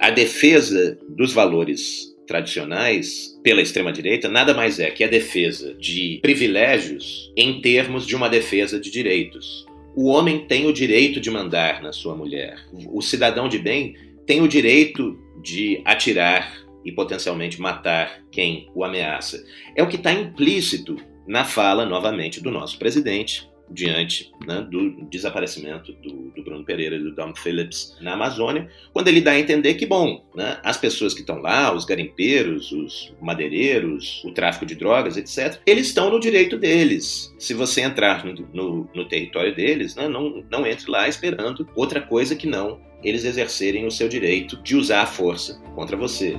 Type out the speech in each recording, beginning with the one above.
A defesa dos valores tradicionais pela extrema-direita nada mais é que a defesa de privilégios em termos de uma defesa de direitos. O homem tem o direito de mandar na sua mulher. O cidadão de bem tem o direito de atirar e potencialmente matar quem o ameaça. É o que está implícito na fala, novamente, do nosso presidente, diante né, do desaparecimento do, do, Bruno Pereira e do Dom Phillips na Amazônia, quando ele dá a entender que, bom, né, as pessoas que estão lá, os garimpeiros, os madeireiros, o tráfico de drogas, etc., eles estão no direito deles. Se você entrar no, no, no território deles, né, não, não entre lá esperando outra coisa que não eles exercerem o seu direito de usar a força contra você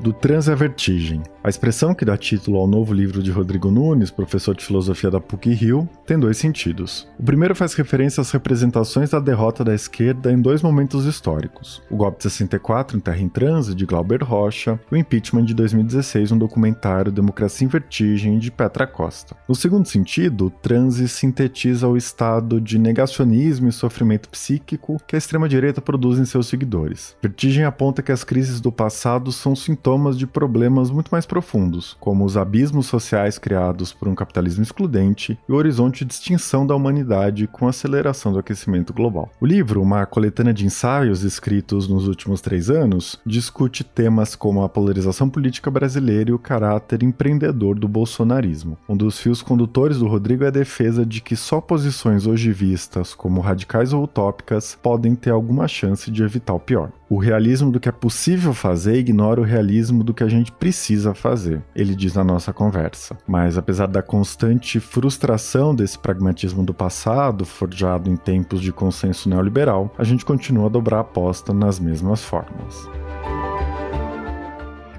do transe à vertigem. A expressão que dá título ao novo livro de Rodrigo Nunes, professor de filosofia da PUC-Rio, tem dois sentidos. O primeiro faz referência às representações da derrota da esquerda em dois momentos históricos: o golpe de 64 em Terra em Transe, de Glauber Rocha, o impeachment de 2016, um documentário Democracia em Vertigem, de Petra Costa. No segundo sentido, o transe sintetiza o estado de negacionismo e sofrimento psíquico que a extrema-direita produz em seus seguidores. Vertigem aponta que as crises do passado são sintomas sintomas de problemas muito mais profundos, como os abismos sociais criados por um capitalismo excludente e o horizonte de extinção da humanidade com a aceleração do aquecimento global. O livro, uma coletânea de ensaios escritos nos últimos três anos, discute temas como a polarização política brasileira e o caráter empreendedor do bolsonarismo. Um dos fios condutores do Rodrigo é a defesa de que só posições hoje vistas como radicais ou utópicas podem ter alguma chance de evitar o pior. O realismo do que é possível fazer ignora o realismo do que a gente precisa fazer, ele diz na nossa conversa. Mas apesar da constante frustração desse pragmatismo do passado, forjado em tempos de consenso neoliberal, a gente continua a dobrar a aposta nas mesmas formas.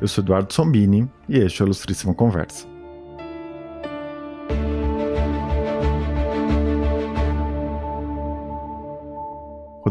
Eu sou Eduardo Sombini e este é o Ilustríssima Conversa.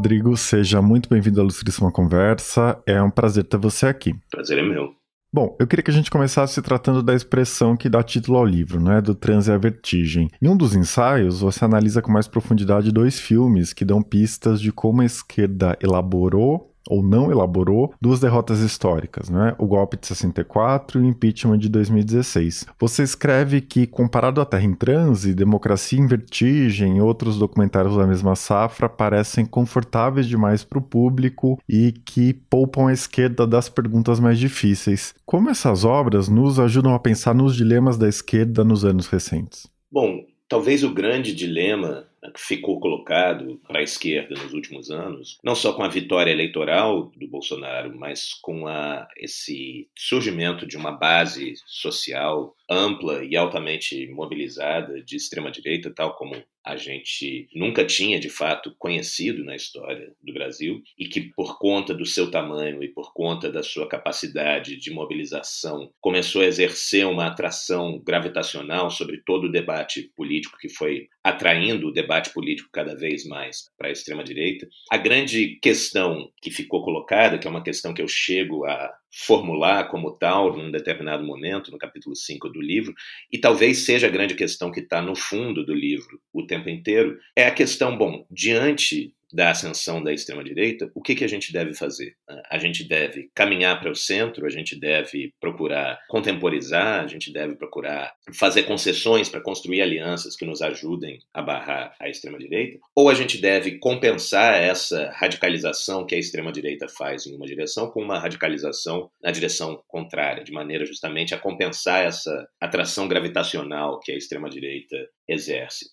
Rodrigo, seja muito bem-vindo à Ilustríssima Conversa. É um prazer ter você aqui. Prazer é meu. Bom, eu queria que a gente começasse tratando da expressão que dá título ao livro, né, do transe à vertigem. Em um dos ensaios, você analisa com mais profundidade dois filmes que dão pistas de como a esquerda elaborou ou não elaborou duas derrotas históricas, né? o golpe de 64 e o impeachment de 2016. Você escreve que, comparado à Terra em Transe, Democracia em Vertigem e outros documentários da mesma safra parecem confortáveis demais para o público e que poupam a esquerda das perguntas mais difíceis. Como essas obras nos ajudam a pensar nos dilemas da esquerda nos anos recentes? Bom, talvez o grande dilema que ficou colocado para a esquerda nos últimos anos, não só com a vitória eleitoral do Bolsonaro, mas com a, esse surgimento de uma base social ampla e altamente mobilizada de extrema direita, tal como a gente nunca tinha de fato conhecido na história do Brasil e que por conta do seu tamanho e por conta da sua capacidade de mobilização começou a exercer uma atração gravitacional sobre todo o debate político que foi atraindo o debate político cada vez mais para a extrema direita. A grande questão que ficou colocada, que é uma questão que eu chego a formular como tal num determinado momento, no capítulo 5 do livro, e talvez seja a grande questão que está no fundo do livro o tempo inteiro, é a questão, bom, diante da ascensão da extrema-direita, o que, que a gente deve fazer? A gente deve caminhar para o centro, a gente deve procurar contemporizar, a gente deve procurar fazer concessões para construir alianças que nos ajudem a barrar a extrema-direita? Ou a gente deve compensar essa radicalização que a extrema-direita faz em uma direção com uma radicalização na direção contrária, de maneira justamente a compensar essa atração gravitacional que a extrema-direita exerce?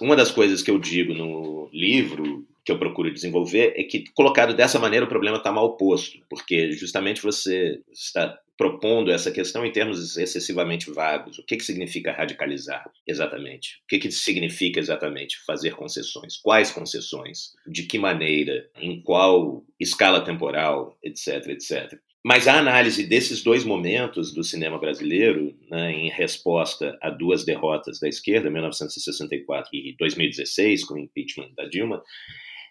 Uma das coisas que eu digo no livro, que eu procuro desenvolver, é que, colocado dessa maneira, o problema está mal posto, porque justamente você está propondo essa questão em termos excessivamente vagos. O que, que significa radicalizar exatamente? O que, que significa exatamente fazer concessões? Quais concessões? De que maneira? Em qual escala temporal? Etc, etc. Mas a análise desses dois momentos do cinema brasileiro, né, em resposta a duas derrotas da esquerda, 1964 e 2016, com o impeachment da Dilma,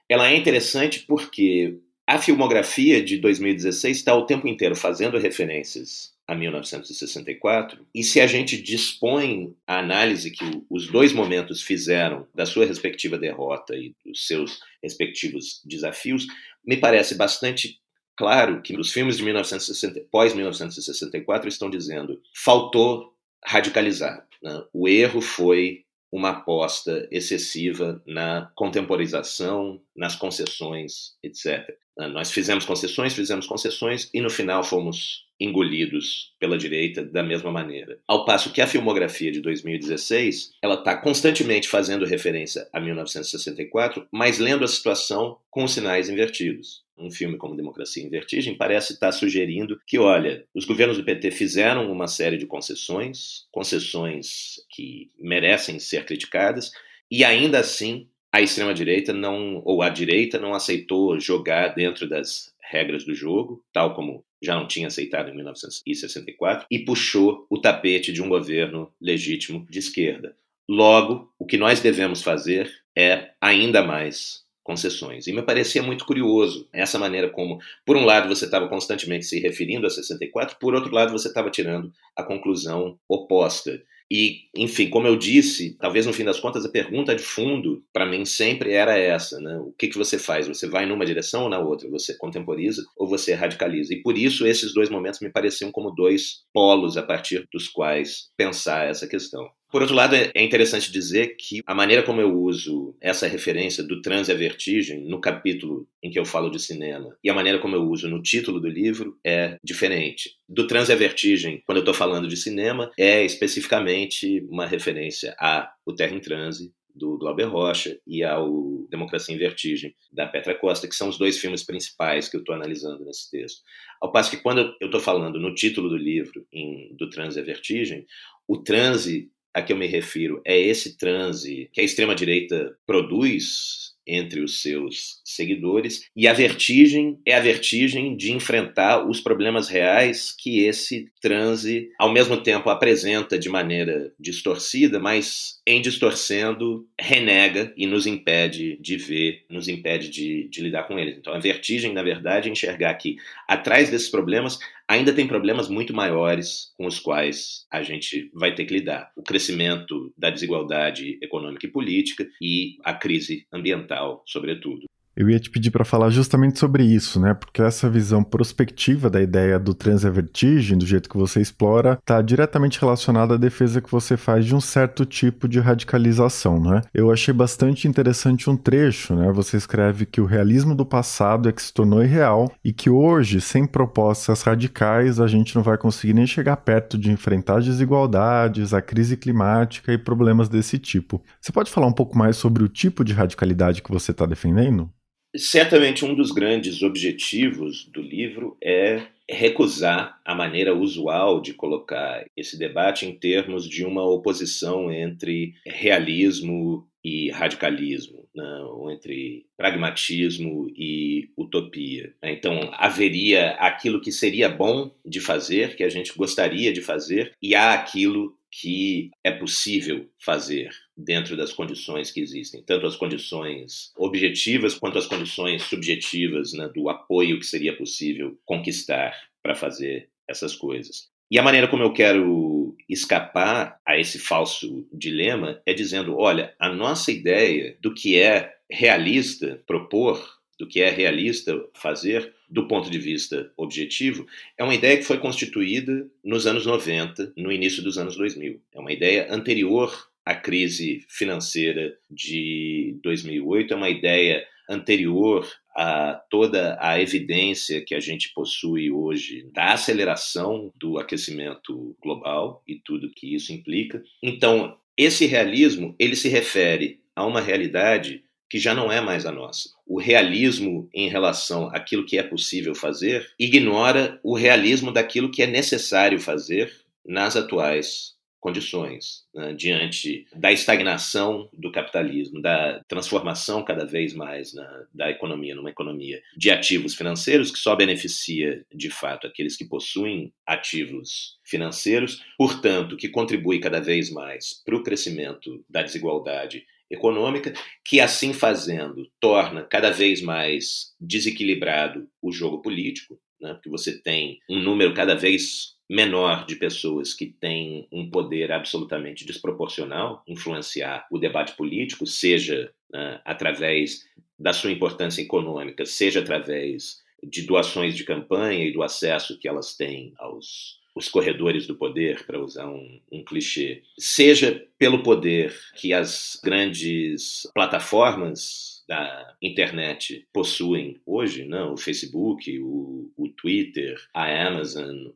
ela é interessante porque a filmografia de 2016 está o tempo inteiro fazendo referências a 1964, e se a gente dispõe a análise que os dois momentos fizeram da sua respectiva derrota e dos seus respectivos desafios, me parece bastante claro que os filmes de 1960, pós 1964 estão dizendo faltou radicalizar. Né? O erro foi uma aposta excessiva na contemporização, nas concessões, etc. Ah, nós fizemos concessões, fizemos concessões e no final fomos engolidos pela direita da mesma maneira. Ao passo que a filmografia de 2016, ela está constantemente fazendo referência a 1964, mas lendo a situação com sinais invertidos. Um filme como Democracia em Vertigem parece estar sugerindo que, olha, os governos do PT fizeram uma série de concessões, concessões que merecem ser criticadas, e ainda assim a extrema-direita não, ou a direita não aceitou jogar dentro das regras do jogo, tal como já não tinha aceitado em 1964, e puxou o tapete de um governo legítimo de esquerda. Logo, o que nós devemos fazer é ainda mais concessões. E me parecia muito curioso essa maneira como, por um lado, você estava constantemente se referindo a 64, por outro lado, você estava tirando a conclusão oposta. E, enfim, como eu disse, talvez no fim das contas a pergunta de fundo para mim sempre era essa, né? O que, que você faz? Você vai numa direção ou na outra? Você contemporiza ou você radicaliza? E por isso esses dois momentos me pareciam como dois polos a partir dos quais pensar essa questão. Por outro lado, é, é interessante dizer que a maneira como eu uso essa referência do transe à vertigem no capítulo em que eu falo de cinema e a maneira como eu uso no título do livro é diferente. Do transe à vertigem, quando eu estou falando de cinema, é especificamente uma referência a O Terra em Transe, do Glauber Rocha e ao Democracia em Vertigem, da Petra Costa, que são os dois filmes principais que eu estou analisando nesse texto. Ao passo que quando eu estou falando no título do livro, em, do Transe à Vertigem, o transe a que eu me refiro é esse transe que a extrema-direita produz entre os seus seguidores, e a vertigem é a vertigem de enfrentar os problemas reais que esse transe, ao mesmo tempo, apresenta de maneira distorcida, mas em distorcendo, renega e nos impede de ver, nos impede de, de lidar com eles. Então, a vertigem, na verdade, é enxergar que atrás desses problemas ainda tem problemas muito maiores com os quais a gente vai ter que lidar. O crescimento da desigualdade econômica e política e a crise ambiental, sobretudo. Eu ia te pedir para falar justamente sobre isso, né? Porque essa visão prospectiva da ideia do transavertigem, do jeito que você explora, está diretamente relacionada à defesa que você faz de um certo tipo de radicalização, né? Eu achei bastante interessante um trecho, né? Você escreve que o realismo do passado é que se tornou irreal e que hoje, sem propostas radicais, a gente não vai conseguir nem chegar perto de enfrentar as desigualdades, a crise climática e problemas desse tipo. Você pode falar um pouco mais sobre o tipo de radicalidade que você está defendendo? Certamente um dos grandes objetivos do livro é recusar a maneira usual de colocar esse debate em termos de uma oposição entre realismo e radicalismo, né? ou entre pragmatismo e utopia. Então, haveria aquilo que seria bom de fazer, que a gente gostaria de fazer, e há aquilo que é possível fazer dentro das condições que existem, tanto as condições objetivas quanto as condições subjetivas né, do apoio que seria possível conquistar para fazer essas coisas. E a maneira como eu quero escapar a esse falso dilema é dizendo: olha, a nossa ideia do que é realista propor, do que é realista fazer, do ponto de vista objetivo, é uma ideia que foi constituída nos anos 90, no início dos anos 2000. É uma ideia anterior à crise financeira de 2008, é uma ideia anterior a toda a evidência que a gente possui hoje da aceleração do aquecimento global e tudo que isso implica. Então, esse realismo, ele se refere a uma realidade que já não é mais a nossa. O realismo em relação àquilo que é possível fazer ignora o realismo daquilo que é necessário fazer nas atuais condições, né, diante da estagnação do capitalismo, da transformação cada vez mais na, da economia numa economia de ativos financeiros, que só beneficia de fato aqueles que possuem ativos financeiros, portanto, que contribui cada vez mais para o crescimento da desigualdade econômica, que assim fazendo torna cada vez mais desequilibrado o jogo político, né? porque você tem um número cada vez menor de pessoas que têm um poder absolutamente desproporcional influenciar o debate político, seja né, através da sua importância econômica, seja através de doações de campanha e do acesso que elas têm aos os corredores do poder, para usar um, um, clichê, seja pelo poder que as grandes plataformas da internet possuem hoje, não? Né? o Facebook, o, o Twitter, a Amazon,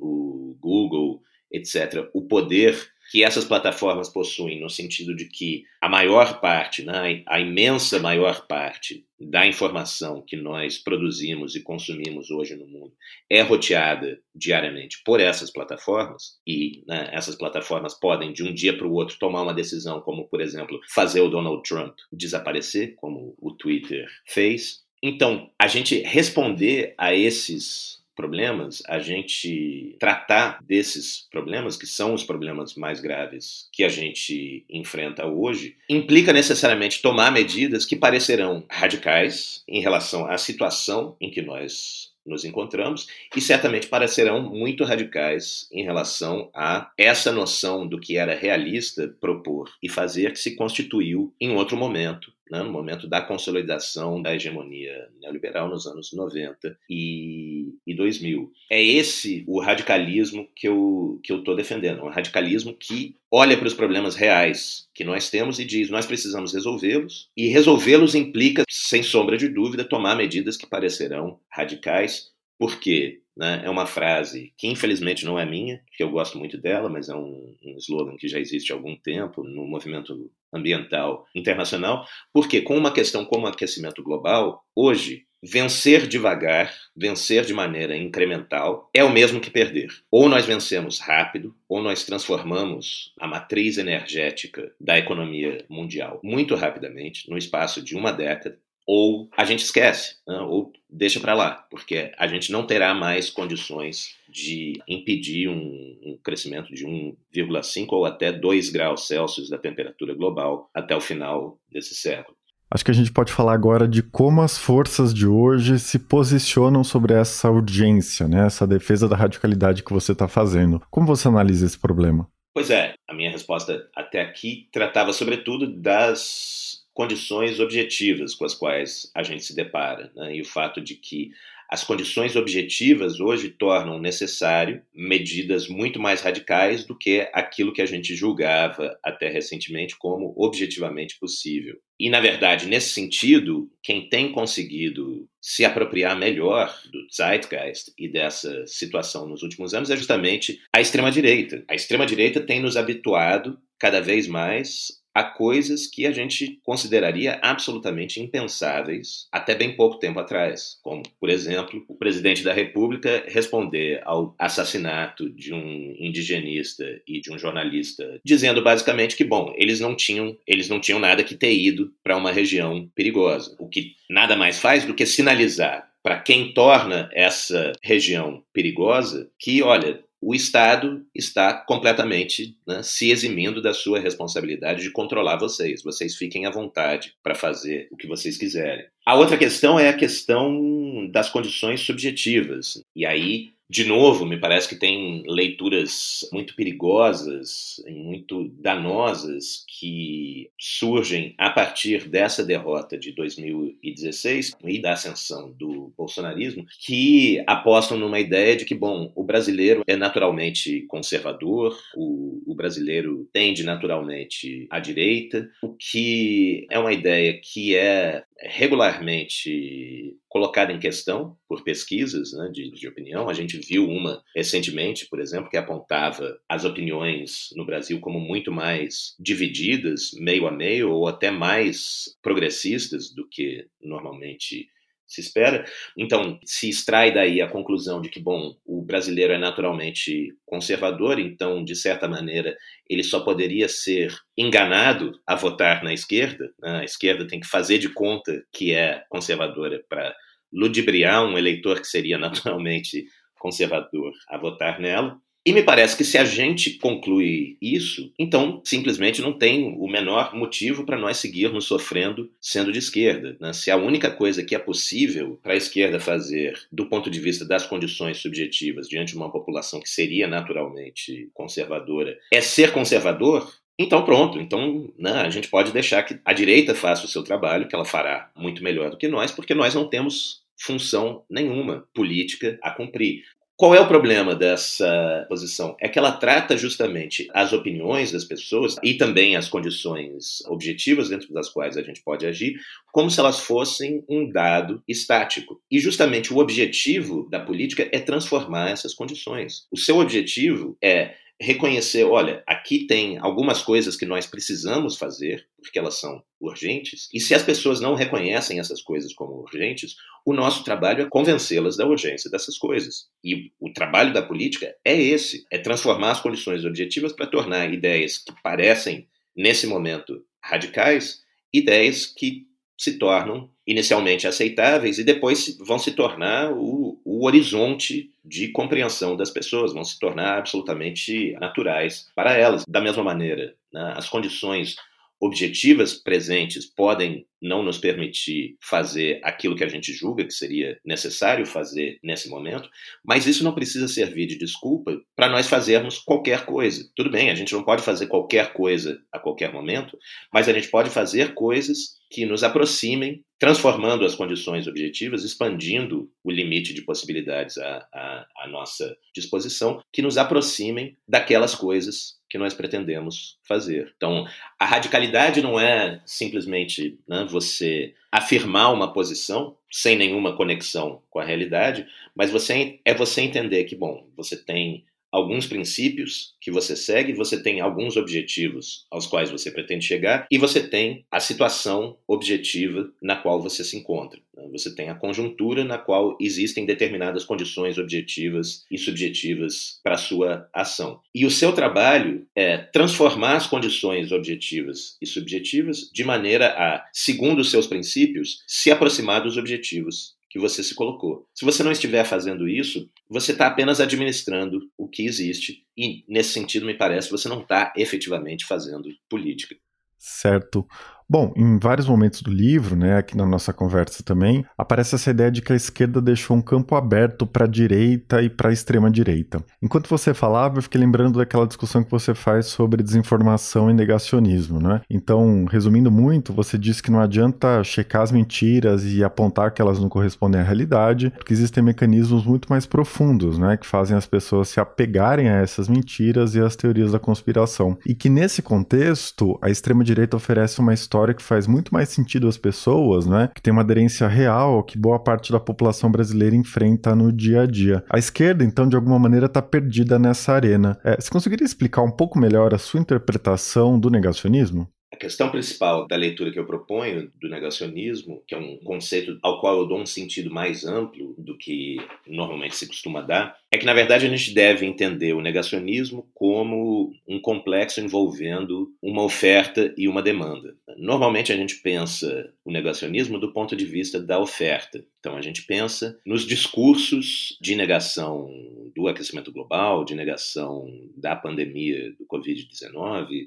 Google, etc., o poder que essas plataformas possuem, no sentido de que a maior parte, né, a imensa maior parte da informação que nós produzimos e consumimos hoje no mundo é roteada diariamente por essas plataformas, e né, essas plataformas podem, de um dia para o outro, tomar uma decisão, como, por exemplo, fazer o Donald Trump desaparecer, como o Twitter fez. Então, a gente responder a esses problemas, a gente tratar desses problemas, que são os problemas mais graves que a gente enfrenta hoje, implica necessariamente tomar medidas que parecerão radicais em relação à situação em que nós nos encontramos e certamente parecerão muito radicais em relação a essa noção do que era realista propor e fazer que se constituiu em outro momento né, no momento da consolidação da hegemonia neoliberal nos anos 90 e, e 2000. É esse o radicalismo que eu que eu estou defendendo, um radicalismo que olha para os problemas reais que nós temos e diz nós precisamos resolvê-los e resolvê-los implica, sem sombra de dúvida, tomar medidas que parecerão radicais, porque né, é uma frase que infelizmente não é minha, que eu gosto muito dela, mas é um, um slogan que já existe há algum tempo no movimento ambiental internacional, porque com uma questão como aquecimento global, hoje vencer devagar, vencer de maneira incremental, é o mesmo que perder. Ou nós vencemos rápido, ou nós transformamos a matriz energética da economia mundial muito rapidamente, no espaço de uma década, ou a gente esquece, né? ou deixa para lá, porque a gente não terá mais condições de impedir um, um crescimento de 1,5 ou até 2 graus Celsius da temperatura global até o final desse século. Acho que a gente pode falar agora de como as forças de hoje se posicionam sobre essa urgência, né? essa defesa da radicalidade que você está fazendo. Como você analisa esse problema? Pois é, a minha resposta até aqui tratava sobretudo das condições objetivas com as quais a gente se depara, né? e o fato de que as condições objetivas hoje tornam necessário medidas muito mais radicais do que aquilo que a gente julgava até recentemente como objetivamente possível. E, na verdade, nesse sentido, quem tem conseguido se apropriar melhor do zeitgeist e dessa situação nos últimos anos é justamente a extrema-direita. A extrema-direita tem nos habituado cada vez mais a coisas que a gente consideraria absolutamente impensáveis até bem pouco tempo atrás, como, por exemplo, o presidente da República responder ao assassinato de um indigenista e de um jornalista, dizendo basicamente que, bom, eles não tinham, eles não tinham nada que ter ido para uma região perigosa, o que nada mais faz do que sinalizar para quem torna essa região perigosa que, olha, o Estado está completamente né, se eximindo da sua responsabilidade de controlar vocês. Vocês fiquem à vontade para fazer o que vocês quiserem. A outra questão é a questão das condições subjetivas. E aí de novo, me parece que tem leituras muito perigosas, muito danosas que surgem a partir dessa derrota de 2016 e da ascensão do bolsonarismo, que apostam numa ideia de que, bom, o brasileiro é naturalmente conservador, o, o brasileiro tende naturalmente à direita, o que é uma ideia que é regularmente colocada em questão por pesquisas né, de, de, opinião. A gente viu uma recentemente, por exemplo, que apontava as opiniões no Brasil como muito mais divididas, meio a meio, ou até mais progressistas do que normalmente se espera. Então, se extrai daí a conclusão de que, bom, o brasileiro é naturalmente conservador, então, de certa maneira, ele só poderia ser enganado a votar na esquerda. Né? A esquerda tem que fazer de conta que é conservadora para ludibriar um eleitor que seria naturalmente conservador a votar nela. E me parece que se a gente conclui isso, então simplesmente não tem o menor motivo para nós seguirmos sofrendo sendo de esquerda. Né? Se a única coisa que é possível para a esquerda fazer, do ponto de vista das condições subjetivas diante de uma população que seria naturalmente conservadora, é ser conservador, então, pronto. Então, né, a gente pode deixar que a direita faça o seu trabalho, que ela fará muito melhor do que nós, porque nós não temos função nenhuma política a cumprir. Qual é o problema dessa posição? É que ela trata justamente as opiniões das pessoas e também as condições objetivas dentro das quais a gente pode agir, como se elas fossem um dado estático. E justamente o objetivo da política é transformar essas condições. O seu objetivo é reconhecer, olha, aqui tem algumas coisas que nós precisamos fazer, porque elas são urgentes, e se as pessoas não reconhecem essas coisas como urgentes, o nosso trabalho é convencê-las da urgência dessas coisas. E o trabalho da política é esse, é transformar as condições objetivas para tornar ideias que parecem nesse momento radicais, ideias que se tornam inicialmente aceitáveis e depois vão se tornar o, o, horizonte de compreensão das pessoas, vão se tornar absolutamente naturais para elas. Da mesma maneira, né, as condições objetivas presentes podem não nos permitir fazer aquilo que a gente julga que seria necessário fazer nesse momento, mas isso não precisa servir de desculpa para nós fazermos qualquer coisa. Tudo bem, a gente não pode fazer qualquer coisa a qualquer momento, mas a gente pode fazer coisas que nos aproximem, transformando as condições objetivas, expandindo o limite de possibilidades à, à, à nossa disposição, que nos aproximem daquelas coisas que nós pretendemos fazer. Então, a radicalidade não é simplesmente né, você afirmar uma posição sem nenhuma conexão com a realidade, mas você é você entender que, bom, você tem alguns princípios que você segue, você tem alguns objetivos aos quais você pretende chegar e você tem a situação objetiva na qual você se encontra. Né? Você tem a conjuntura na qual existem determinadas condições objetivas e subjetivas para a sua ação. E o seu trabalho é transformar as condições objetivas e subjetivas de maneira a, segundo os seus princípios, se aproximar dos objetivos que você se colocou. Se você não estiver fazendo isso, você está apenas administrando o que existe e, nesse sentido, me parece, você não está efetivamente fazendo política. Certo. Bom, em vários momentos do livro, né, aqui na nossa conversa também, aparece essa ideia de que a esquerda deixou um campo aberto para a direita e para a extrema direita. Enquanto você falava, eu fiquei lembrando daquela discussão que você faz sobre desinformação e negacionismo, né? Então, resumindo muito, você disse que não adianta checar as mentiras e apontar que elas não correspondem à realidade, porque existem mecanismos muito mais profundos, né, que fazem as pessoas se apegarem a essas mentiras e às teorias da conspiração. E que nesse contexto, a extrema direita oferece uma história história que faz muito mais sentido às pessoas, né? Que tem uma aderência real que boa parte da população brasileira enfrenta no dia a dia. A esquerda, então, de alguma maneira, está perdida nessa arena. É, você conseguiria explicar um pouco melhor a sua interpretação do negacionismo? A questão principal da leitura que eu proponho do negacionismo, que é um conceito ao qual eu dou um sentido mais amplo do que normalmente se costuma dar, é que na verdade a gente deve entender o negacionismo como um complexo envolvendo uma oferta e uma demanda. Normalmente a gente pensa o negacionismo do ponto de vista da oferta. Então a gente pensa nos discursos de negação do aquecimento global, de negação da pandemia do Covid-19,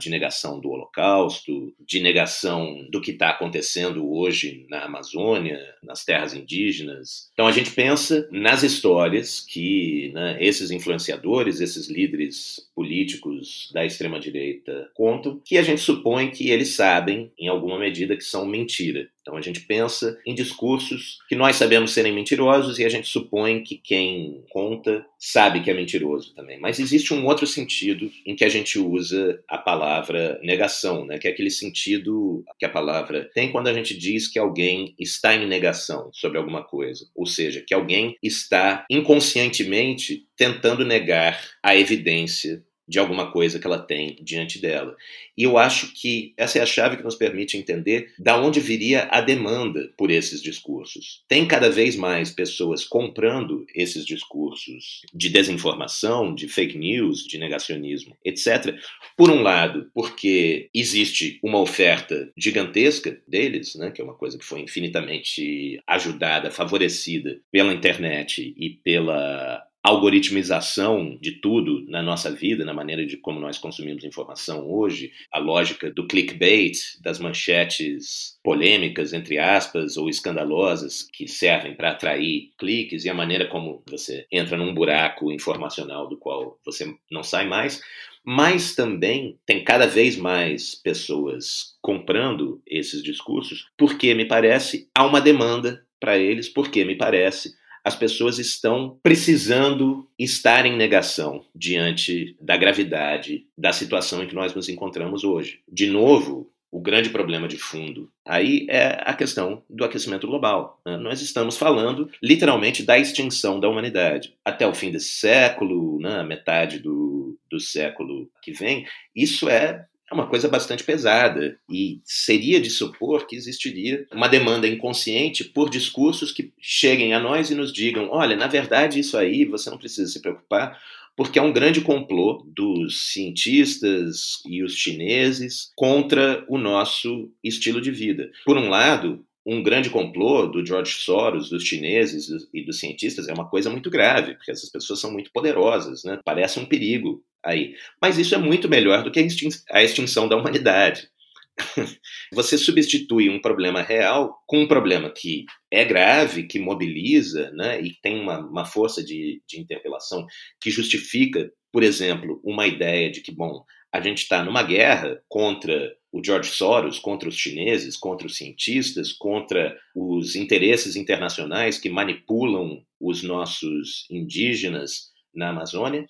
de negação do Holocausto, de negação do que está acontecendo hoje na Amazônia, nas terras indígenas. Então a gente pensa nas histórias que né, esses influenciadores, esses líderes políticos da extrema-direita contam, que a gente supõe que eles sabem, em alguma medida, que são mentira. Então a gente pensa em discursos que nós sabemos serem mentirosos e a gente supõe que quem conta sabe que é mentiroso também. Mas existe um outro sentido em que a gente usa a palavra negação, né? que é aquele sentido que a palavra tem quando a gente diz que alguém está em negação sobre alguma coisa, ou seja, que alguém está inconscientemente tentando negar a evidência de alguma coisa que ela tem diante dela. E eu acho que essa é a chave que nos permite entender da onde viria a demanda por esses discursos. Tem cada vez mais pessoas comprando esses discursos de desinformação, de fake news, de negacionismo, etc. Por um lado, porque existe uma oferta gigantesca deles, né, que é uma coisa que foi infinitamente ajudada, favorecida pela internet e pela algoritmização de tudo na nossa vida, na maneira de como nós consumimos informação hoje, a lógica do clickbait, das manchetes polêmicas, entre aspas, ou escandalosas, que servem para atrair cliques, e a maneira como você entra num buraco informacional do qual você não sai mais. Mas também tem cada vez mais pessoas comprando esses discursos, porque me parece há uma demanda para eles, porque me parece as pessoas estão precisando estar em negação diante da gravidade da situação em que nós nos encontramos hoje. De novo, o grande problema de fundo aí é a questão do aquecimento global. Né? Nós estamos falando literalmente da extinção da humanidade. Até o fim desse século, né, metade do, do século que vem, isso é é uma coisa bastante pesada e seria de supor que existiria uma demanda inconsciente por discursos que cheguem a nós e nos digam: olha, na verdade, isso aí você não precisa se preocupar, porque é um grande complô dos cientistas e os chineses contra o nosso estilo de vida. Por um lado, um grande complô do George Soros, dos chineses e dos cientistas é uma coisa muito grave, porque essas pessoas são muito poderosas, né? parece um perigo aí. Mas isso é muito melhor do que a extinção da humanidade. Você substitui um problema real com um problema que é grave, que mobiliza né, e tem uma, uma força de, de interpelação que justifica, por exemplo, uma ideia de que, bom, a gente está numa guerra contra o George Soros, contra os chineses, contra os cientistas, contra os interesses internacionais que manipulam os nossos indígenas na Amazônia,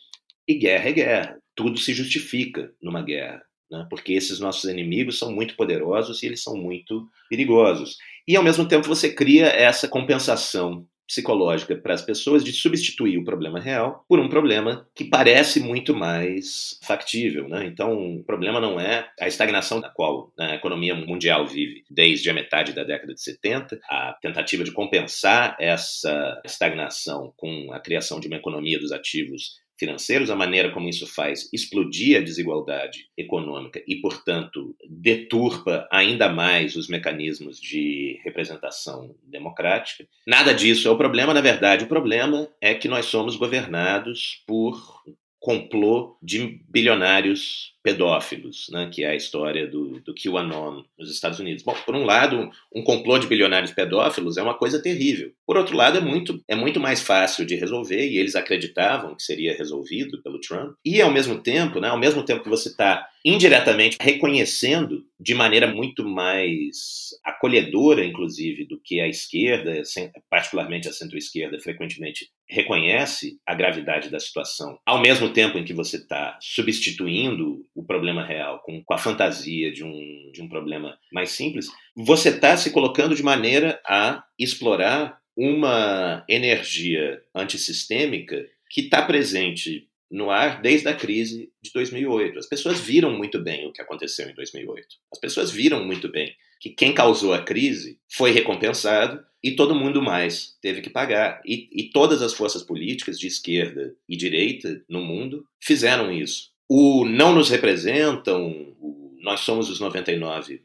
e guerra é guerra. Tudo se justifica numa guerra, né? porque esses nossos inimigos são muito poderosos e eles são muito perigosos. E ao mesmo tempo você cria essa compensação psicológica para as pessoas de substituir o problema real por um problema que parece muito mais factível. Né? Então, o problema não é a estagnação da qual a economia mundial vive desde a metade da década de 70, a tentativa de compensar essa estagnação com a criação de uma economia dos ativos financeiros, a maneira como isso faz explodir a desigualdade econômica e, portanto, deturpa ainda mais os mecanismos de representação democrática. Nada disso é o problema, na verdade, o problema é que nós somos governados por complô de bilionários pedófilos, né, que é a história do, do QAnon nos Estados Unidos. Bom, por um lado, um complô de bilionários pedófilos é uma coisa terrível. Por outro lado, é muito, é muito mais fácil de resolver, e eles acreditavam que seria resolvido pelo Trump. E, ao mesmo tempo, né, ao mesmo tempo que você está indiretamente reconhecendo de maneira muito mais acolhedora, inclusive, do que a esquerda, particularmente a centro-esquerda, frequentemente reconhece a gravidade da situação, ao mesmo tempo em que você está substituindo o problema real com, com, a fantasia de um, de um problema mais simples, você está se colocando de maneira a explorar uma energia antissistêmica que está presente no ar desde a crise de 2008. As pessoas viram muito bem o que aconteceu em 2008. As pessoas viram muito bem que quem causou a crise foi recompensado e todo mundo mais teve que pagar. E, e todas as forças políticas de esquerda e direita no mundo fizeram isso. O não nos representam, nós somos os 99%,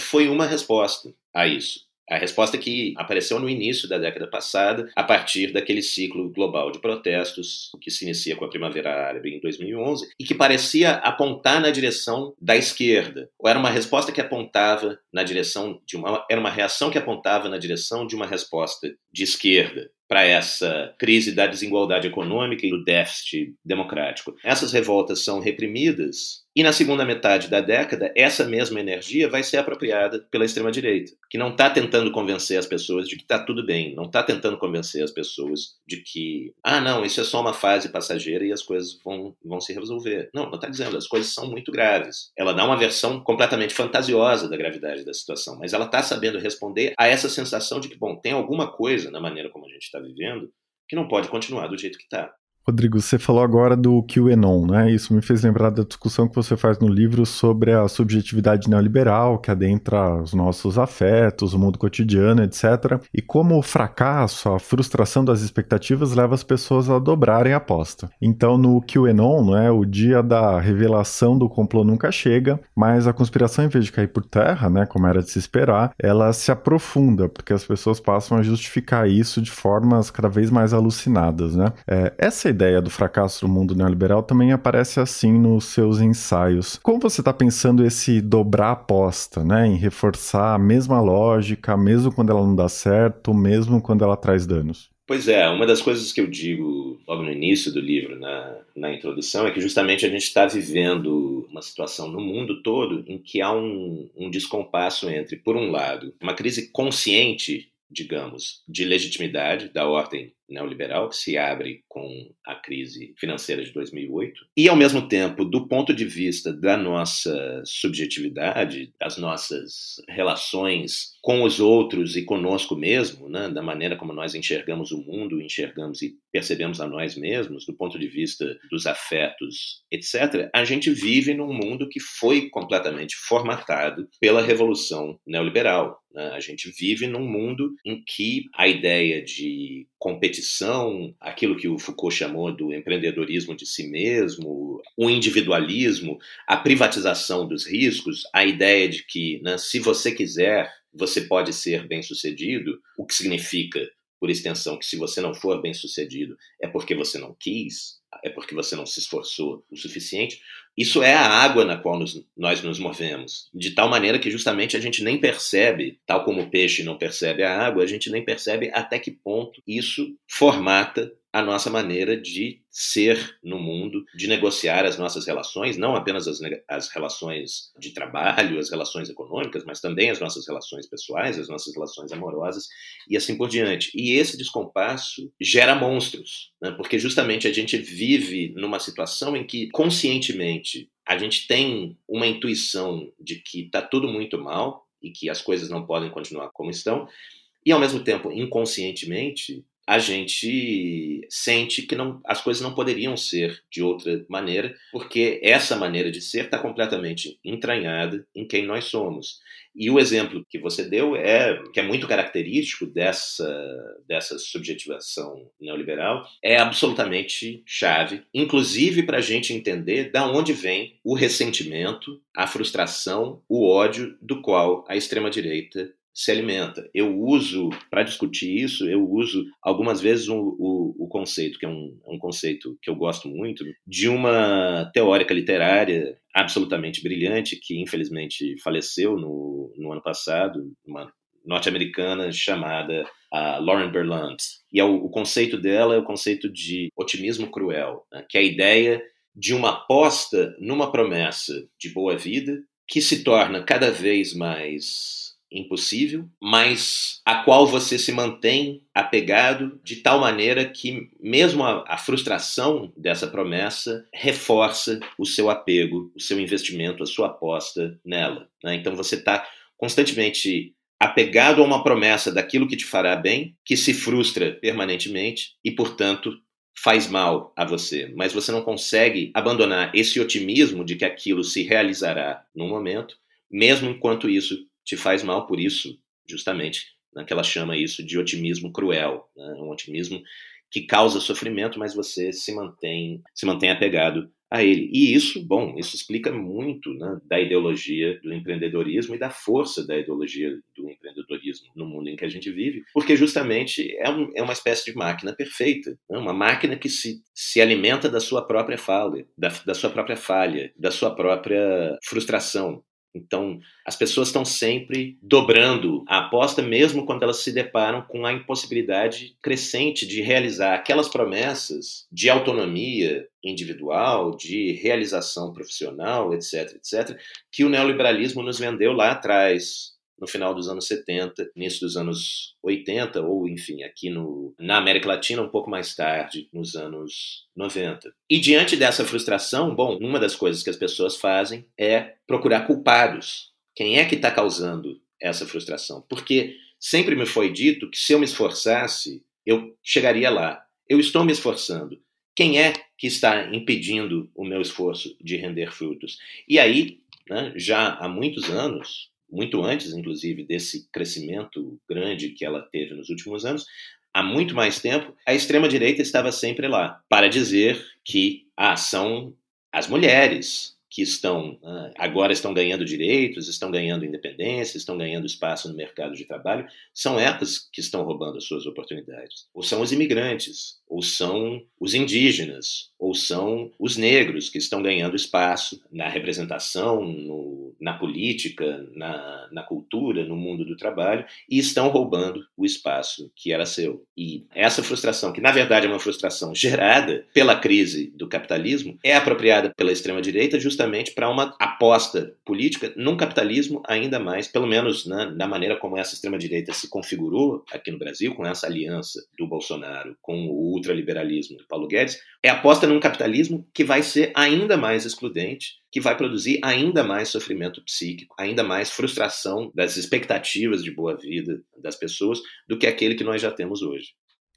foi uma resposta a isso. A resposta que apareceu no início da década passada, a partir daquele ciclo global de protestos que se inicia com a Primavera Árabe em 2011 e que parecia apontar na direção da esquerda. Ou era uma resposta que apontava na direção de uma era uma reação que apontava na direção de uma resposta de esquerda para essa crise da desigualdade econômica e do déficit democrático. Essas revoltas são reprimidas e na segunda metade da década, essa mesma energia vai ser apropriada pela extrema-direita, que não está tentando convencer as pessoas de que está tudo bem, não está tentando convencer as pessoas de que, ah, não, isso é só uma fase passageira e as coisas vão, vão se resolver. Não, não está dizendo, as coisas são muito graves. Ela dá uma versão completamente fantasiosa da gravidade da situação, mas ela está sabendo responder a essa sensação de que, bom, tem alguma coisa na maneira como a gente está vivendo que não pode continuar do jeito que está. Rodrigo, você falou agora do QAnon, né? Isso me fez lembrar da discussão que você faz no livro sobre a subjetividade neoliberal que adentra os nossos afetos, o mundo cotidiano, etc. E como o fracasso, a frustração das expectativas leva as pessoas a dobrarem a aposta. Então, no QAnon, não é, o dia da revelação do complô nunca chega, mas a conspiração, em vez de cair por terra, né, como era de se esperar, ela se aprofunda, porque as pessoas passam a justificar isso de formas cada vez mais alucinadas, né? É, essa ideia do fracasso do mundo neoliberal também aparece assim nos seus ensaios. Como você está pensando esse dobrar a aposta, né, em reforçar a mesma lógica, mesmo quando ela não dá certo, mesmo quando ela traz danos? Pois é, uma das coisas que eu digo logo no início do livro, na, na introdução, é que justamente a gente está vivendo uma situação no mundo todo em que há um, um descompasso entre, por um lado, uma crise consciente digamos, de legitimidade da ordem neoliberal, que se abre com a crise financeira de 2008, e, ao mesmo tempo, do ponto de vista da nossa subjetividade, das nossas relações com os outros e conosco mesmo, né, da maneira como nós enxergamos o mundo, enxergamos e percebemos a nós mesmos, do ponto de vista dos afetos, etc., a gente vive num mundo que foi completamente formatado pela Revolução Neoliberal. Né? A gente vive num mundo em que a ideia de competição, aquilo que o Foucault chamou do empreendedorismo de si mesmo, o individualismo, a privatização dos riscos, a ideia de que, né, se você quiser, você pode ser bem-sucedido, o que significa, por extensão, que se você não for bem-sucedido é porque você não quis, é porque você não se esforçou o suficiente. Isso é a água na qual nos, nós nos movemos, de tal maneira que justamente a gente nem percebe, tal como o peixe não percebe a água, a gente nem percebe até que ponto isso formata a nossa maneira de ser no mundo, de negociar as nossas relações, não apenas as, as, relações de trabalho, as relações econômicas, mas também as nossas relações pessoais, as nossas relações amorosas e assim por diante. E esse descompasso gera monstros, né? porque justamente a gente vive numa situação em que conscientemente a gente tem uma intuição de que está tudo muito mal e que as coisas não podem continuar como estão, e ao mesmo tempo, inconscientemente, a gente sente que não, as coisas não poderiam ser de outra maneira, porque essa maneira de ser está completamente entranhada em quem nós somos. E o exemplo que você deu é que é muito característico dessa, dessa subjetivação neoliberal, é absolutamente chave, inclusive para a gente entender da onde vem o ressentimento, a frustração, o ódio do qual a extrema-direita se alimenta. Eu uso, para discutir isso, eu uso algumas vezes o, o, o conceito, que é um, é um, conceito que eu gosto muito, de uma teórica literária absolutamente brilhante, que infelizmente faleceu no, no ano passado, uma norte-americana chamada uh, Lauren Berlant. E é o, o, conceito dela é o conceito de otimismo cruel, né? que é a ideia de uma aposta numa promessa de boa vida que se torna cada vez mais impossível, mas a qual você se mantém apegado de tal maneira que mesmo a, a, frustração dessa promessa reforça o seu apego, o seu investimento, a sua aposta nela. Né? Então você está constantemente apegado a uma promessa daquilo que te fará bem, que se frustra permanentemente e, portanto, faz mal a você, mas você não consegue abandonar esse otimismo de que aquilo se realizará no momento, mesmo enquanto isso te faz mal por isso, justamente, né, que ela chama isso de otimismo cruel, né, um otimismo que causa sofrimento, mas você se mantém, se mantém apegado a ele. E isso, bom, isso explica muito né, da ideologia do empreendedorismo e da força da ideologia do empreendedorismo no mundo em que a gente vive, porque justamente é, um, é uma espécie de máquina perfeita, né, uma máquina que se, se alimenta da sua própria falha, da, da sua própria falha, da sua própria frustração. Então, as pessoas estão sempre dobrando a aposta, mesmo quando elas se deparam com a impossibilidade crescente de realizar aquelas promessas de autonomia individual, de realização profissional, etc., etc., que o neoliberalismo nos vendeu lá atrás, no final dos anos 70, início dos anos 80, ou enfim, aqui no, na América Latina um pouco mais tarde, nos anos 90. E diante dessa frustração, bom, uma das coisas que as pessoas fazem é procurar culpados. Quem é que está causando essa frustração? Porque sempre me foi dito que se eu me esforçasse, eu chegaria lá. Eu estou me esforçando. quem é que está impedindo o meu esforço de render frutos? E aí, né, já há muitos anos, muito antes, inclusive, desse crescimento grande que ela teve nos últimos anos, há muito mais tempo, a extrema-direita estava sempre lá para dizer que ah, são as mulheres que estão ah, agora estão ganhando direitos, estão ganhando independência, estão ganhando espaço no mercado de trabalho, são elas que estão roubando as suas oportunidades. Ou são os imigrantes, ou são os indígenas, ou são os negros que estão ganhando espaço na representação, no, na política, na, na cultura, no mundo do trabalho, e estão roubando o espaço que era seu. E essa frustração, que na verdade é uma frustração gerada pela crise do capitalismo, é apropriada pela extrema-direita justamente para uma aposta política num capitalismo ainda mais, pelo menos na, na maneira como essa extrema-direita se configurou aqui no Brasil, com essa aliança do Bolsonaro com o ultraliberalismo do Paulo Guedes, é aposta num capitalismo que vai ser ainda mais excludente, que vai produzir ainda mais sofrimento psíquico, ainda mais frustração das expectativas de boa vida das pessoas do que aquele que nós já temos hoje.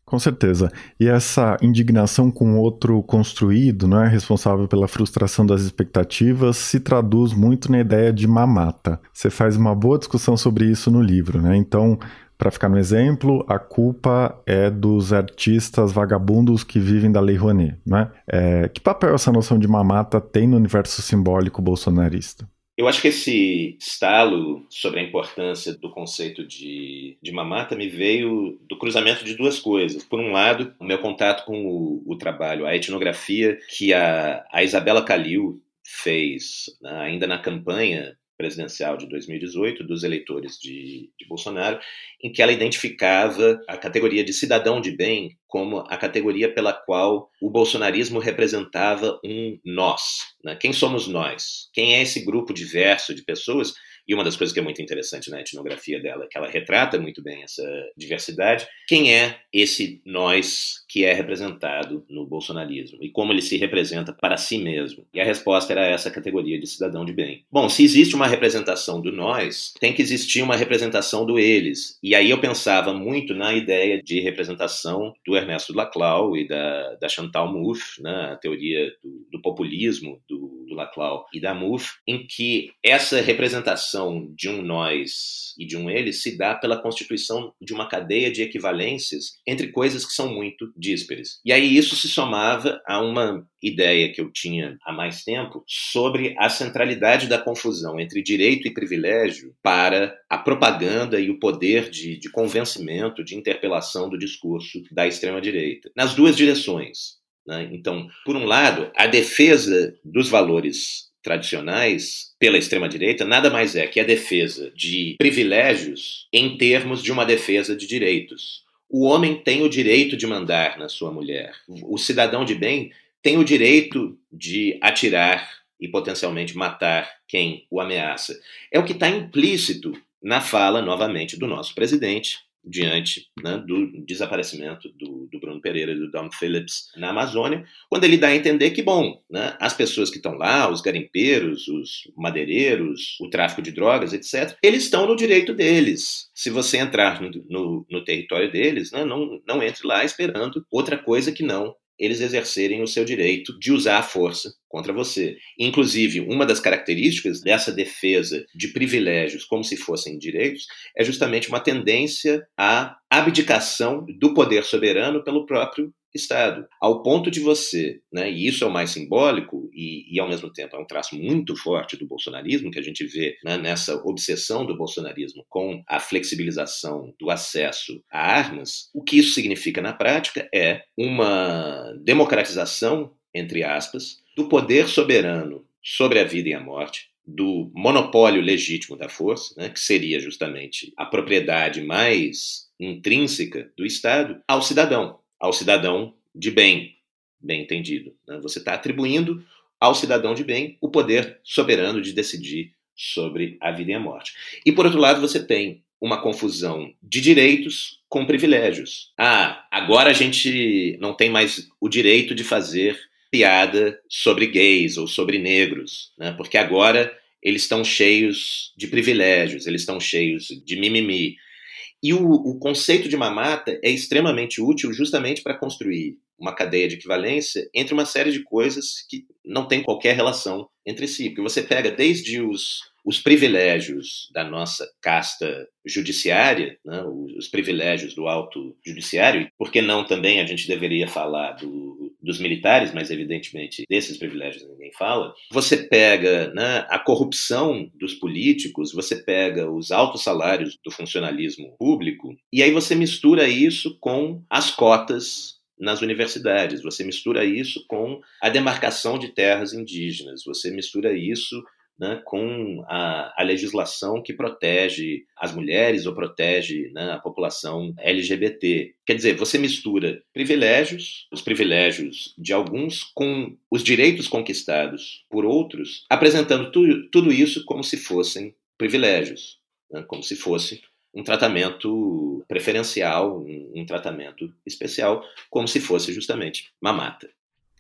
Com certeza. E essa indignação com outro construído, não é responsável pela frustração das expectativas, se traduz muito na ideia de mamata. Você faz uma boa discussão sobre isso no livro, né? Então, para ficar no exemplo, a culpa é dos artistas vagabundos que vivem da Lei Rouanet. Né? É, que papel essa noção de mamata tem no universo simbólico bolsonarista? Eu acho que esse estalo sobre a importância do conceito de, de mamata me veio do cruzamento de duas coisas. Por um lado, o meu contato com o, o trabalho, a etnografia que a, a Isabela Calil fez né, ainda na campanha presidencial de 2018 dos eleitores de, de, Bolsonaro, em que ela identificava a categoria de cidadão de bem como a categoria pela qual o bolsonarismo representava um nós. Né? Quem somos nós? Quem é esse grupo diverso de pessoas e uma das coisas que é muito interessante na etnografia dela é que ela retrata muito bem essa diversidade. Quem é esse nós que é representado no bolsonarismo e como ele se representa para si mesmo? E a resposta era essa categoria de cidadão de bem. Bom, se existe uma representação do nós, tem que existir uma representação do eles. E aí eu pensava muito na ideia de representação do Ernesto Laclau e da, da Chantal Mouffe, né, a teoria do, do populismo do, do Laclau e da Mouffe, em que essa representação de um nós e de um ele se dá pela constituição de uma cadeia de equivalências entre coisas que são muito E aí isso se somava a uma ideia que eu tinha há mais tempo sobre a centralidade da confusão entre direito e privilégio para a propaganda e o poder de, de convencimento, de interpelação do discurso da extrema-direita, nas duas direções. Né? Então, por um lado, a defesa dos valores tradicionais pela extrema-direita nada mais é que a defesa de privilégios em termos de uma defesa de direitos. O homem tem o direito de mandar na sua mulher. O cidadão de bem tem o direito de atirar e potencialmente matar quem o ameaça. É o que está implícito na fala, novamente, do nosso presidente, diante né, do desaparecimento do, do, Bruno Pereira e do Dom Phillips na Amazônia, quando ele dá a entender que, bom, né, as pessoas que estão lá, os garimpeiros, os madeireiros, o tráfico de drogas, etc., eles estão no direito deles. Se você entrar no, no, no território deles, né, não, não entre lá esperando outra coisa que não eles exercerem o seu direito de usar a força contra você. Inclusive, uma das características dessa defesa de privilégios como se fossem direitos é justamente uma tendência à abdicação do poder soberano pelo próprio Estado, ao ponto de você, né, e isso é o mais simbólico e, e, ao mesmo tempo é um traço muito forte do bolsonarismo, que a gente vê né, nessa obsessão do bolsonarismo com a flexibilização do acesso a armas, o que isso significa na prática é uma democratização, entre aspas, do poder soberano sobre a vida e a morte, do monopólio legítimo da força, né, que seria justamente a propriedade mais intrínseca do Estado, ao cidadão ao cidadão de bem, bem entendido. Né? Você está atribuindo ao cidadão de bem o poder soberano de decidir sobre a vida e a morte. E por outro lado, você tem uma confusão de direitos com privilégios. Ah, agora a gente não tem mais o direito de fazer piada sobre gays ou sobre negros, né? porque agora eles estão cheios de privilégios, eles estão cheios de mimimi. E o, o conceito de mamata é extremamente útil justamente para construir uma cadeia de equivalência entre uma série de coisas que não tem qualquer relação entre si. Porque você pega desde os, os privilégios da nossa casta judiciária, né, os privilégios do alto judiciário, por que não também a gente deveria falar do, dos militares, mas evidentemente desses privilégios ninguém fala. Você pega né, a corrupção dos políticos, você pega os altos salários do funcionalismo público, e aí você mistura isso com as cotas nas universidades, você mistura isso com a demarcação de terras indígenas, você mistura isso né, com a, a, legislação que protege as mulheres ou protege né, a população LGBT. Quer dizer, você mistura privilégios, os privilégios de alguns, com os direitos conquistados por outros, apresentando tu, tudo isso como se fossem privilégios, né, como se fosse um tratamento preferencial, um, um tratamento especial, como se fosse justamente mamata.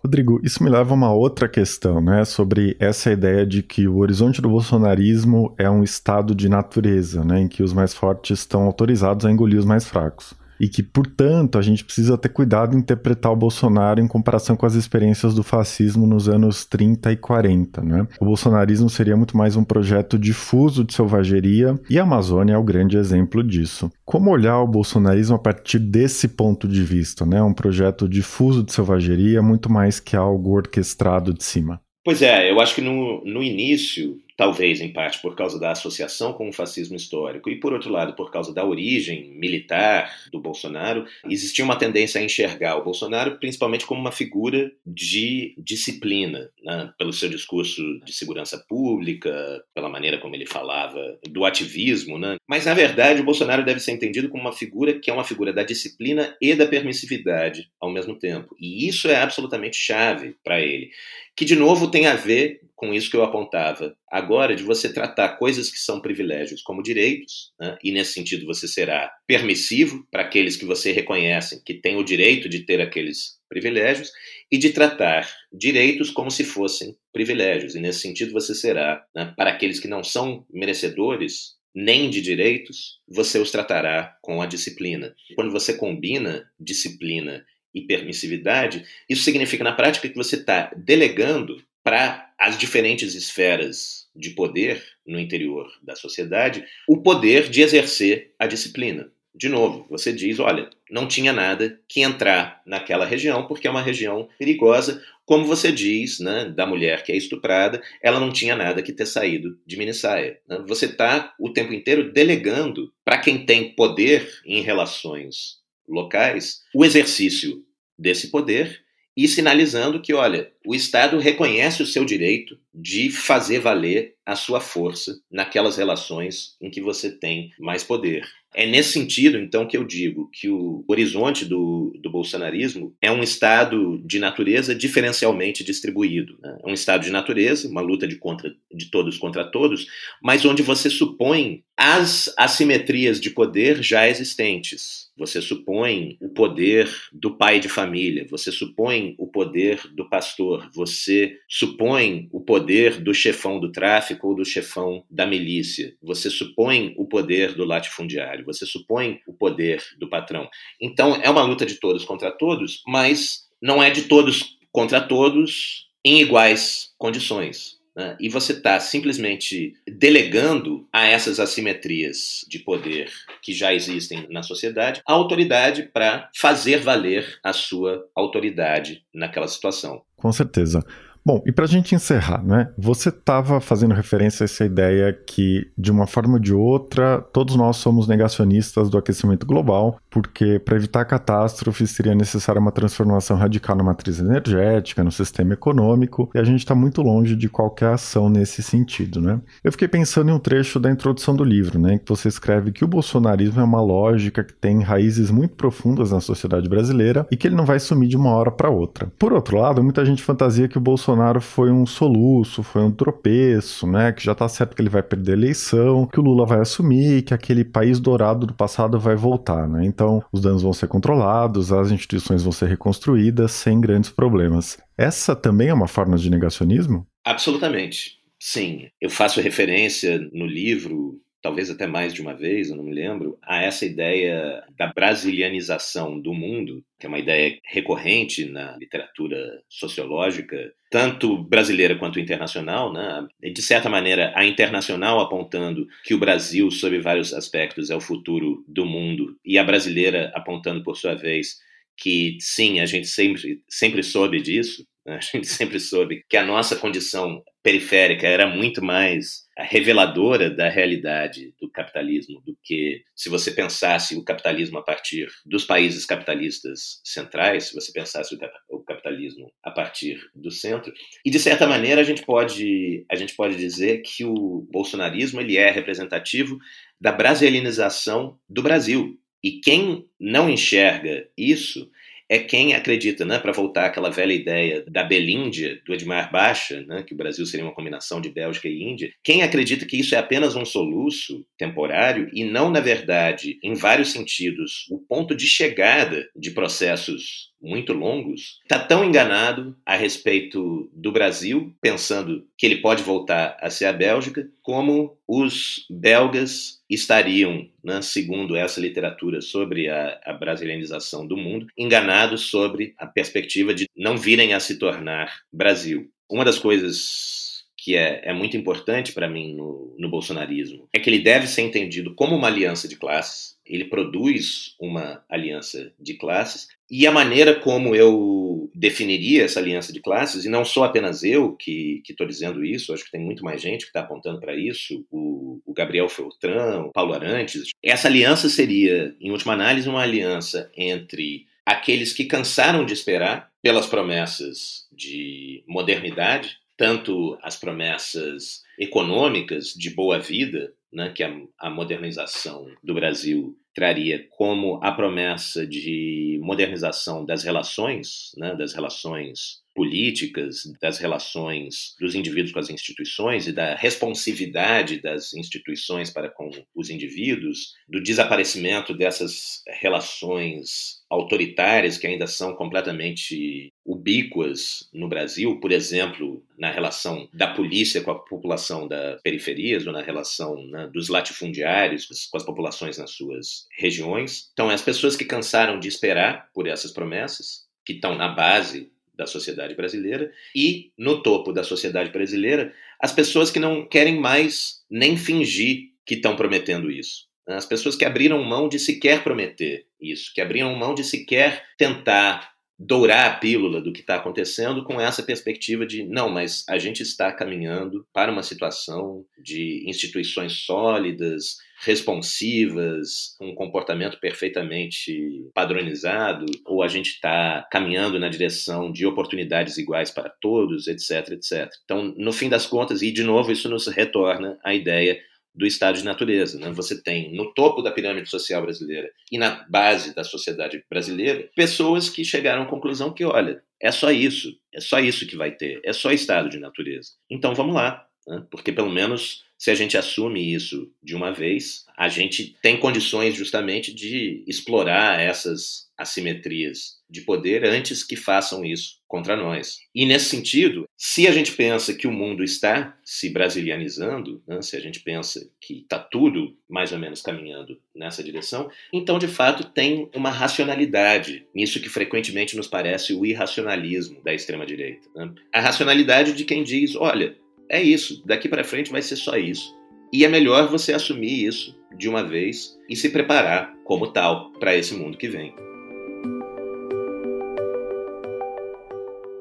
Rodrigo, isso me leva a uma outra questão, né, sobre essa ideia de que o horizonte do bolsonarismo é um estado de natureza, né, em que os mais fortes estão autorizados a engolir os mais fracos e que, portanto, a gente precisa ter cuidado em interpretar o Bolsonaro em comparação com as experiências do fascismo nos anos 30 e 40. Né? O bolsonarismo seria muito mais um projeto difuso de selvageria e a Amazônia é o grande exemplo disso. Como olhar o bolsonarismo a partir desse ponto de vista? Né? Um projeto difuso de selvageria muito mais que algo orquestrado de cima. Pois é, eu acho que no, no início talvez em parte por causa da associação com o fascismo histórico e, por outro lado, por causa da origem militar do Bolsonaro, existia uma tendência a enxergar o Bolsonaro principalmente como uma figura de disciplina, né? pelo seu discurso de segurança pública, pela maneira como ele falava do ativismo. Né? Mas, na verdade, o Bolsonaro deve ser entendido como uma figura que é uma figura da disciplina e da permissividade ao mesmo tempo. E isso é absolutamente chave para ele. Que, de novo, tem a ver com isso que eu apontava agora, de você tratar coisas que são privilégios como direitos, né? e nesse sentido você será permissivo para aqueles que você reconhece que têm o direito de ter aqueles privilégios, e de tratar direitos como se fossem privilégios, e nesse sentido você será, né, para aqueles que não são merecedores nem de direitos, você os tratará com a disciplina. Quando você combina disciplina e permissividade, isso significa na prática que você está delegando para as diferentes esferas de poder no interior da sociedade o poder de exercer a disciplina. De novo, você diz: olha, não tinha nada que entrar naquela região porque é uma região perigosa. Como você diz, né, da mulher que é estuprada, ela não tinha nada que ter saído de minissaia. Né? Você está o tempo inteiro delegando para quem tem poder em relações locais o exercício desse poder e sinalizando que, olha, o Estado reconhece o seu direito de fazer valer a sua força naquelas relações em que você tem mais poder. É nesse sentido, então, que eu digo que o horizonte do, do bolsonarismo é um estado de natureza diferencialmente distribuído. Né? É um estado de natureza, uma luta de, contra, de todos contra todos, mas onde você supõe as assimetrias de poder já existentes. Você supõe o poder do pai de família, você supõe o poder do pastor, você supõe o poder do chefão do tráfico ou do chefão da milícia, você supõe o poder do latifundiário você supõe o poder do patrão. Então é uma luta de todos contra todos, mas não é de todos contra todos em iguais condições. Né? E você está simplesmente delegando a essas assimetrias de poder que já existem na sociedade a autoridade para fazer valer a sua autoridade naquela situação. Com certeza. Bom, e para a gente encerrar, né? Você estava fazendo referência a essa ideia que, de uma forma ou de outra, todos nós somos negacionistas do aquecimento global, porque para evitar catástrofes seria necessária uma transformação radical na matriz energética, no sistema econômico, e a gente está muito longe de qualquer ação nesse sentido, né? Eu fiquei pensando em um trecho da introdução do livro, né? Que você escreve que o bolsonarismo é uma lógica que tem raízes muito profundas na sociedade brasileira e que ele não vai sumir de uma hora para outra. Por outro lado, muita gente fantasia que o Bolsonaro Bolsonaro foi um soluço, foi um tropeço, né? Que já tá certo que ele vai perder a eleição, que o Lula vai assumir, que aquele país dourado do passado vai voltar, né? Então, os danos vão ser controlados, as instituições vão ser reconstruídas sem grandes problemas. Essa também é uma forma de negacionismo? Absolutamente. Sim. Eu faço referência no livro talvez até mais de uma vez, eu não me lembro, a essa ideia da brasilianização do mundo, que é uma ideia recorrente na literatura sociológica, tanto brasileira quanto internacional, né? de certa maneira, a internacional apontando que o Brasil, sob vários aspectos, é o futuro do mundo, e a brasileira apontando, por sua vez, que sim, a gente sempre, sempre soube disso, né? a gente sempre soube que a nossa condição periférica era muito mais reveladora da realidade do capitalismo do que se você pensasse o capitalismo a partir dos países capitalistas centrais, se você pensasse o capitalismo a partir do centro. E de certa maneira a gente pode a gente pode dizer que o bolsonarismo ele é representativo da brasilianização do Brasil. E quem não enxerga isso é quem acredita, né, para voltar àquela velha ideia da Belíndia, do Edmar Baixa, né, que o Brasil seria uma combinação de Bélgica e Índia, quem acredita que isso é apenas um soluço temporário e não, na verdade, em vários sentidos, o ponto de chegada de processos muito longos, está tão enganado a respeito do Brasil, pensando que ele pode voltar a ser a Bélgica, como os belgas estariam, né, segundo essa literatura sobre a, a brasilianização do mundo, enganados sobre a perspectiva de não virem a se tornar Brasil. Uma das coisas que é, é muito importante para mim no, no bolsonarismo é que ele deve ser entendido como uma aliança de classes, ele produz uma aliança de classes e a maneira como eu definiria essa aliança de classes, e não sou apenas eu que estou dizendo isso, acho que tem muito mais gente que está apontando para isso, o, o, Gabriel Feltran, o Paulo Arantes. Essa aliança seria, em última análise, uma aliança entre aqueles que cansaram de esperar pelas promessas de modernidade, tanto as promessas econômicas de boa vida, né, que a, a modernização do Brasil traria como a promessa de modernização das relações, né, das relações políticas, das relações dos indivíduos com as instituições e da responsividade das instituições para com os indivíduos, do desaparecimento dessas relações autoritárias que ainda são completamente ubíquas no Brasil, por exemplo, na relação da polícia com a população das periferias ou na relação né, dos latifundiários com as populações nas suas regiões. Então, as pessoas que cansaram de esperar por essas promessas, que estão na base da sociedade brasileira e no topo da sociedade brasileira as pessoas que não querem mais nem fingir que estão prometendo isso. As pessoas que abriram mão de sequer prometer isso, que abriram mão de sequer tentar dourar a pílula do que está acontecendo com essa perspectiva de não, mas a gente está caminhando para uma situação de instituições sólidas, responsivas, um comportamento perfeitamente padronizado, ou a gente está caminhando na direção de oportunidades iguais para todos, etc, etc. Então, no fim das contas, e de novo isso nos retorna à ideia do estado de natureza. Né? Você tem no topo da pirâmide social brasileira e na base da sociedade brasileira pessoas que chegaram à conclusão que, olha, é só isso, é só isso que vai ter, é só estado de natureza. Então vamos lá, né? porque pelo menos se a gente assume isso de uma vez, a gente tem condições justamente de explorar essas assimetrias de poder antes que façam isso contra nós. E nesse sentido, se a gente pensa que o mundo está se brasilianizando, né, se a gente pensa que está tudo mais ou menos caminhando nessa direção, então de fato tem uma racionalidade nisso que frequentemente nos parece o irracionalismo da extrema direita. Né? A racionalidade de quem diz, olha, é isso, daqui para frente vai ser só isso. E é melhor você assumir isso de uma vez e se preparar como tal para esse mundo que vem.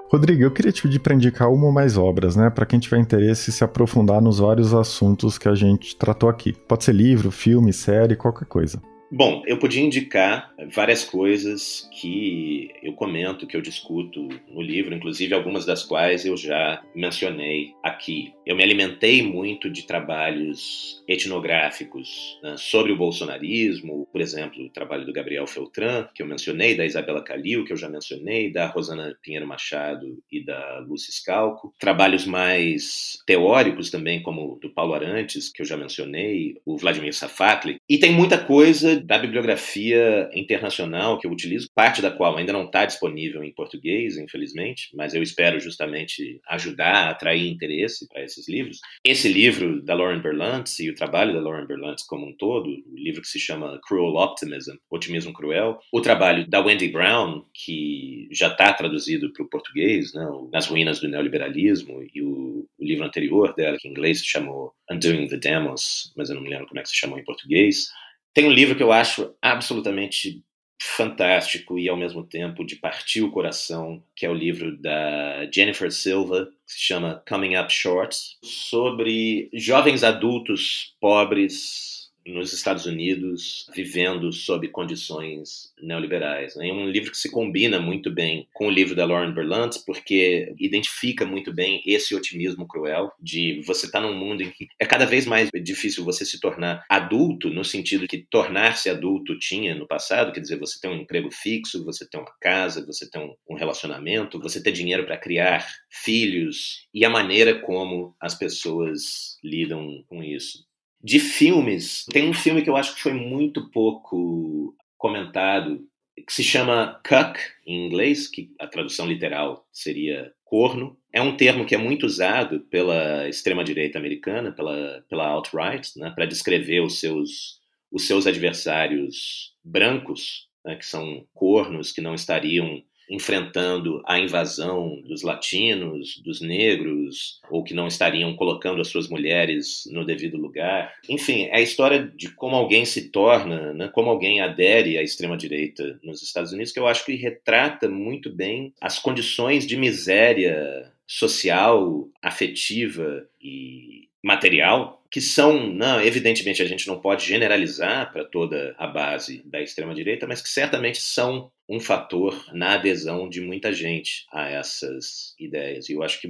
Rodrigo, eu queria te pedir para indicar uma ou mais obras, né, para quem tiver interesse se aprofundar nos vários assuntos que a gente tratou aqui. Pode ser livro, filme, série, qualquer coisa. Bom, eu podia indicar várias coisas que eu comento, que eu discuto no livro, inclusive algumas das quais eu já mencionei aqui. Eu me alimentei muito de trabalhos etnográficos né, sobre o bolsonarismo, por exemplo, o trabalho do Gabriel Feltran, que eu mencionei, da Isabela Calil, que eu já mencionei, da Rosana Pinheiro Machado e da Lúcia Scalco. Trabalhos mais teóricos também, como do Paulo Arantes, que eu já mencionei, o Vladimir Safatli. E tem muita coisa da bibliografia internacional que eu utilizo, parte da qual ainda não está disponível em português, infelizmente, mas eu espero justamente ajudar a atrair interesse para esses livros. Esse livro da Lauren Berlantz e o trabalho da Lauren Berlantz como um todo, o livro que se chama Cruel Optimism, Otimismo Cruel, o trabalho da Wendy Brown, que já está traduzido para o português, né, Nas Ruínas do Neoliberalismo, e o, o livro anterior dela, que em inglês se chamou Undoing the Demos, mas eu não me lembro como é que se chamou em português. Tem um livro que eu acho absolutamente fantástico e ao mesmo tempo de partir o coração, que é o livro da Jennifer Silva, que se chama Coming Up Short, sobre jovens adultos pobres nos Estados Unidos, vivendo sob condições neoliberais. É um livro que se combina muito bem com o livro da Lauren Berlant, porque identifica muito bem esse otimismo cruel de você estar tá num mundo em que é cada vez mais difícil você se tornar adulto, no sentido que tornar-se adulto tinha no passado, quer dizer, você tem um emprego fixo, você tem uma casa, você tem um relacionamento, você ter dinheiro para criar filhos e a maneira como as pessoas lidam com isso. De filmes, tem um filme que eu acho que foi muito pouco comentado, que se chama cuck, em inglês, que a tradução literal seria corno. É um termo que é muito usado pela extrema-direita americana, pela, pela alt-right, né, para descrever os seus, os seus adversários brancos, né, que são cornos, que não estariam enfrentando a invasão dos latinos, dos negros, ou que não estariam colocando as suas mulheres no devido lugar. Enfim, é a história de como alguém se torna, né, como alguém adere à extrema-direita nos Estados Unidos, que eu acho que retrata muito bem as condições de miséria social, afetiva e material que são, não, evidentemente a gente não pode generalizar para toda a base da extrema direita, mas que certamente são um fator na adesão de muita gente a essas ideias. E eu acho que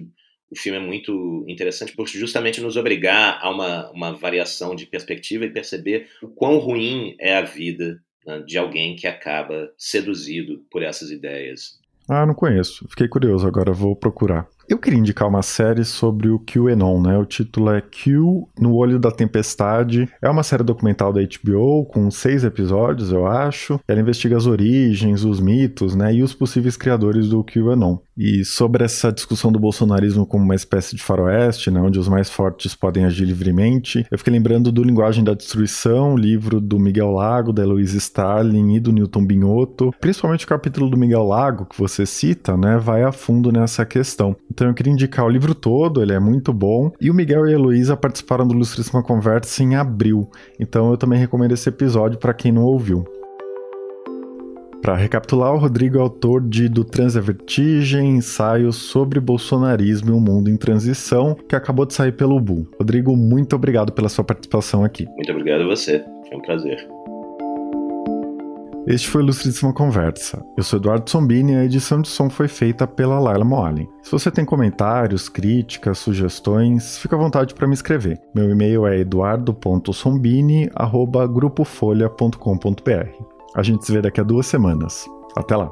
o filme é muito interessante por justamente nos obrigar a uma, uma variação de perspectiva e perceber o quão ruim é a vida né, de alguém que acaba seduzido por essas ideias. Ah, não conheço. Fiquei curioso, agora vou procurar. Eu queria indicar uma série sobre o QAnon, né? O título é Q no Olho da Tempestade. É uma série documental da HBO com seis episódios, eu acho. Ela investiga as origens, os mitos, né? E os possíveis criadores do QAnon. E sobre essa discussão do bolsonarismo como uma espécie de faroeste, né? Onde os mais fortes podem agir livremente. Eu fiquei lembrando do Linguagem da Destruição, livro do Miguel Lago, da Heloísa Starling e do Newton Binotto. Principalmente o capítulo do Miguel Lago, que você cita, né? Vai a fundo nessa questão. Então eu queria indicar o livro todo, ele é muito bom. E o Miguel e a Heloísa participaram do Ilustríssima Conversa em abril. Então eu também recomendo esse episódio para quem não ouviu. Para recapitular, o Rodrigo é autor de Do Trans a Vertigem, ensaio sobre bolsonarismo e o mundo em transição, que acabou de sair pelo Bull. Rodrigo, muito obrigado pela sua participação aqui. Muito obrigado a você, foi um prazer. Este foi o Ilustríssima Conversa. Eu sou Eduardo Sombini e a edição de som foi feita pela Laila Moalen. Se você tem comentários, críticas, sugestões, fica à vontade para me escrever. Meu e-mail é eduardo.sombini.grupofolha.com.br. A gente se vê daqui a duas semanas. Até lá!